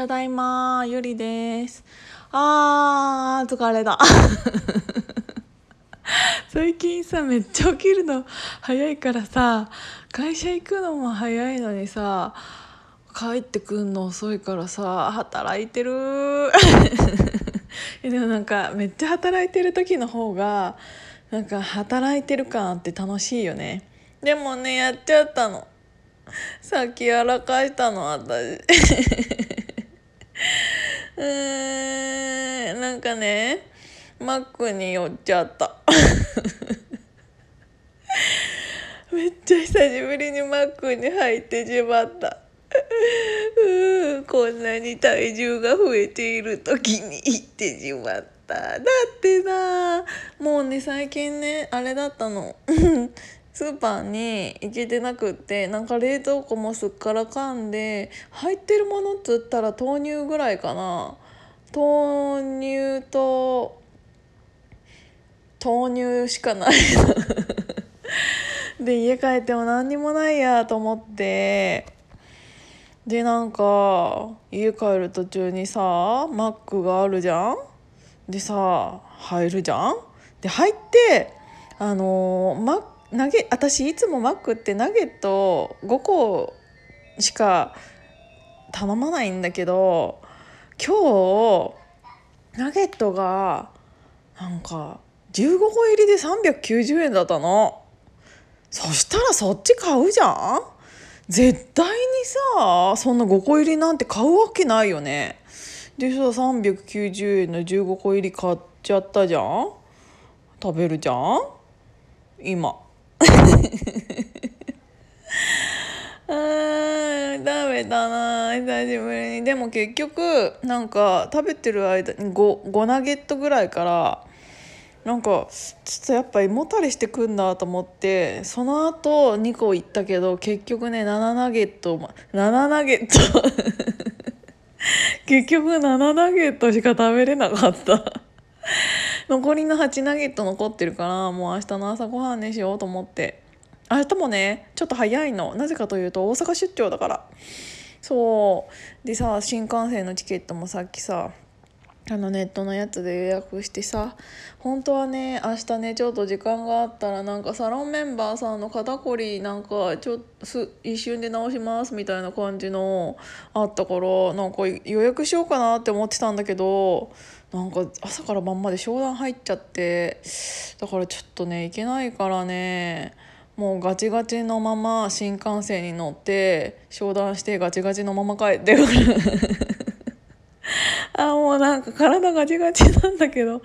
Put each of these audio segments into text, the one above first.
ただいまゆりです。あー疲れた。最近さめっちゃ起きるの。早いからさ会社行くのも早いのにさ帰ってくんの遅いからさ働いてる でもなんかめっちゃ働いてる時の方がなんか働いてる感あって楽しいよね。でもねやっちゃったの。さっきやらかしたの私。うーなんかねマックに寄っちゃった。めっちゃ久しぶりにマックに入ってしまった。うこんなに体重が増えている時に行ってしまった。だってさもうね最近ねあれだったの。スーパーに行けてなくってなんか冷蔵庫もすっからかんで入ってるものっつったら豆乳ぐらいかな。豆乳と豆乳しかない。で家帰っても何にもないやと思って。でなんか家帰る途中にさマックがあるじゃん？でさ入るじゃん？で入ってあのマッナゲ私いつもマックってナゲット5個しか頼まないんだけど今日ナゲットがなんか15個入りで390円だったの。そしたらそっち買うじゃん。絶対にさそんな5個入りなんて買うわけないよね。でさ390円の15個入り買っちゃったじゃん。食べるじゃん。今。あーダメだな。久しぶりに。でも結局なんか食べてる間に 5, 5ナゲットぐらいからなんかちょっとやっぱ胃もたれしてくんだと思ってその後2個いったけど結局ね7ナゲット7ナゲット。結局7ナゲットしか食べれなかった。残りの8ナゲット残ってるからもう明日の朝ごはんにしようと思って。明日もねちょっと早いの。なぜかというと大阪出張だから。そう。でさ新幹線のチケットもさっきさあのネットのやつで予約してさ本当はね明日ねちょっと時間があったらなんかサロンメンバーさんの肩こりなんかちょっと一瞬で治しますみたいな感じのあったからなんか予約しようかなって思ってたんだけどなんか朝から晩まで商談入っちゃってだからちょっとね行けないからねもうガチガチのまま新幹線に乗って商談してガチガチのまま帰ってくる。あもうなんか体ガチガチなんだけど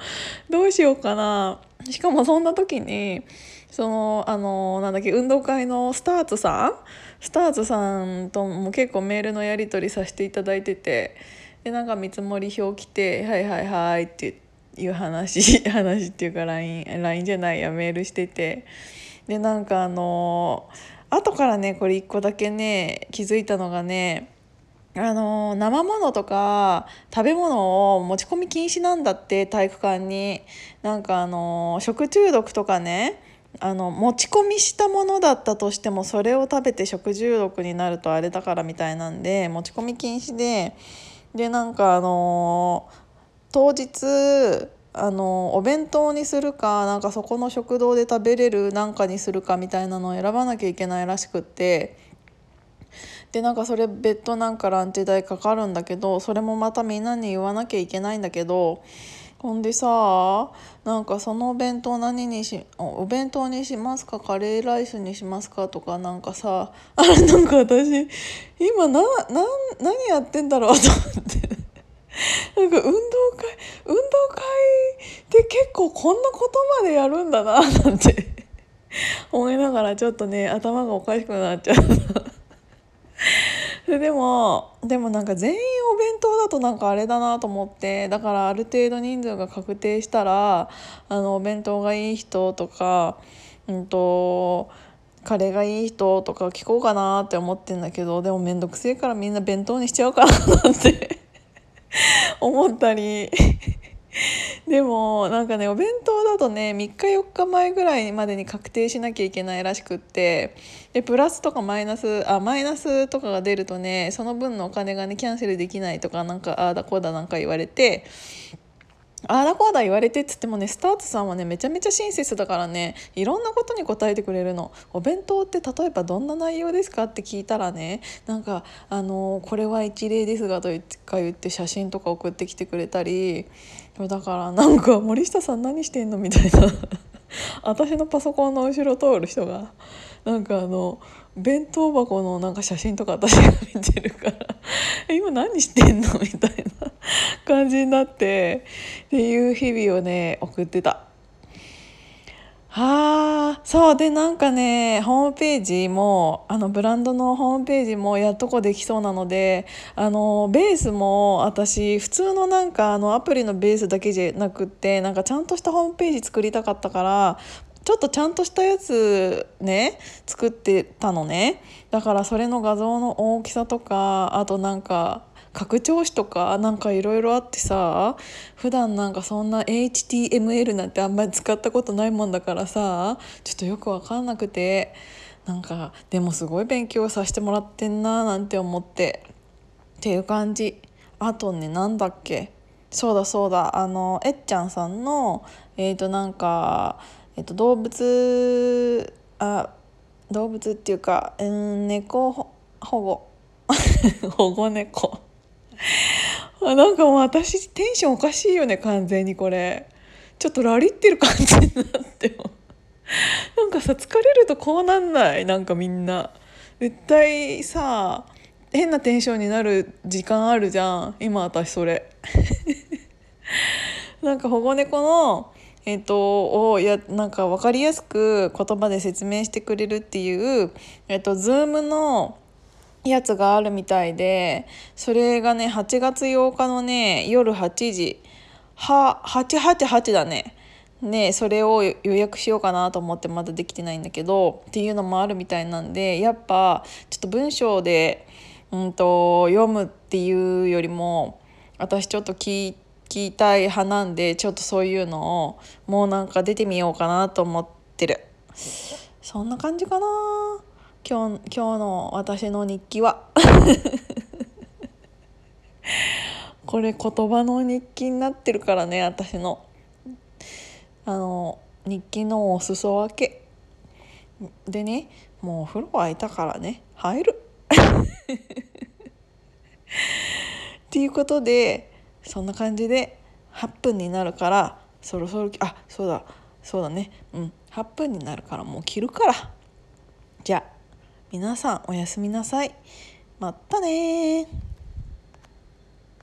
どうしようかな。しかもそんな時にそのあのなんだっけ運動会のスターツさん？スターツさんとも結構メールのやり取りさせていただいててでなんか見積もり表来て「はいはいはい」っていう話 話っていうか LINE, LINE じゃないやメールしてて。でなんかあの後からねこれ1個だけね気づいたのがねあの生ものとか食べ物を持ち込み禁止なんだって体育館に。なんかあの食中毒とかねあの持ち込みしたものだったとしてもそれを食べて食中毒になるとあれだからみたいなんで持ち込み禁止で。でなんかあの当日あのお弁当にするかなんかそこの食堂で食べれるなんかにするかみたいなのを選ばなきゃいけないらしくって。でなんかそれ別途なんかランチ代かかるんだけどそれもまたみんなに言わなきゃいけないんだけどほんでさなんかそのお弁当何にしお弁当にしますかカレーライスにしますかとかなんかさあれ なんか私今なな何やってんだろう と思って。なんか運動会運動会って結構こんなことまでやるんだななんて。思いながらちょっとね頭がおかしくなっちゃった。でもでもなんか全員お弁当だとなんかあれだなと思ってだからある程度人数が確定したらあのお弁当がいい人とかうんとカレーがいい人とか聞こうかなって思ってんだけどでも面倒くせえからみんな弁当にしちゃうかななんて 思ったり でもなんかねお弁当だとね3日4日前ぐらいまでに確定しなきゃいけないらしくってでプラスとかマイナスあマイナスとかが出るとねその分のお金がねキャンセルできないとかなんかああだこうだなんか言われてああだこうだ言われてっつってもねスタートさんはねめちゃめちゃ親切だからねいろんなことに答えてくれるの。お弁当って例えばどんな内容ですかって聞いたらねなんかあのこれは一例ですがとか言って写真とか送ってきてくれたりだからなんか森下さん何してんのみたいな。私のパソコンの後ろ通る人がなんかあの弁当箱のなんか写真とか私が見てるから今何してんのみたいな。感じになってっていう日々をね送ってた。はあそうでなんかねホームページもあのブランドのホームページもやっとこできそうなのであのベースも私普通のなんかあのアプリのベースだけじゃなくってなんかちゃんとしたホームページ作りたかったからちょっとちゃんとしたやつね作ってたのねだからそれの画像の大きさとかあとなんか拡張子とかなんかいろいろあってさ普段なんかそんな HTML なんてあんまり使ったことないもんだからさちょっとよく分かんなくてなんかでもすごい勉強させてもらってんななんて思ってっていう感じ。あとねなんだっけ？そうだそうだ。あのえっちゃんさんのえっ、ー、となんかえっと、動物あ動物っていうか、うん、猫保護。保護猫。なんかもう私テンションおかしいよね完全にこれ。ちょっとラリってる感じになっても。なんかさ疲れるとこうなんない？なんかみんな。絶対さ変なテンションになる時間あるじゃん。今私それ。なんか保護猫のえーと、をやなんか分かりやすく言葉で説明してくれるっていう、えーと、Zoom のやつがあるみたいでそれがね8月8日のね夜8時は888だね。ね、それを予約しようかなと思ってまだできてないんだけどっていうのもあるみたいなんでやっぱちょっと文章で、うんと読むっていうよりも私ちょっと聞いて。きたい派なんでちょっとそういうのをもうなんか出てみようかなと思ってるそんな感じかな今日今日の私の日記は。これ言葉の日記になってるからね私の。あの日記のお裾分け。でねもうお風呂空いたからね入る。っていうことでそんな感じで8分になるからそろそろあそうだそうだね。うん8分になるからもう切るから。じゃあ皆さんおやすみなさい。またね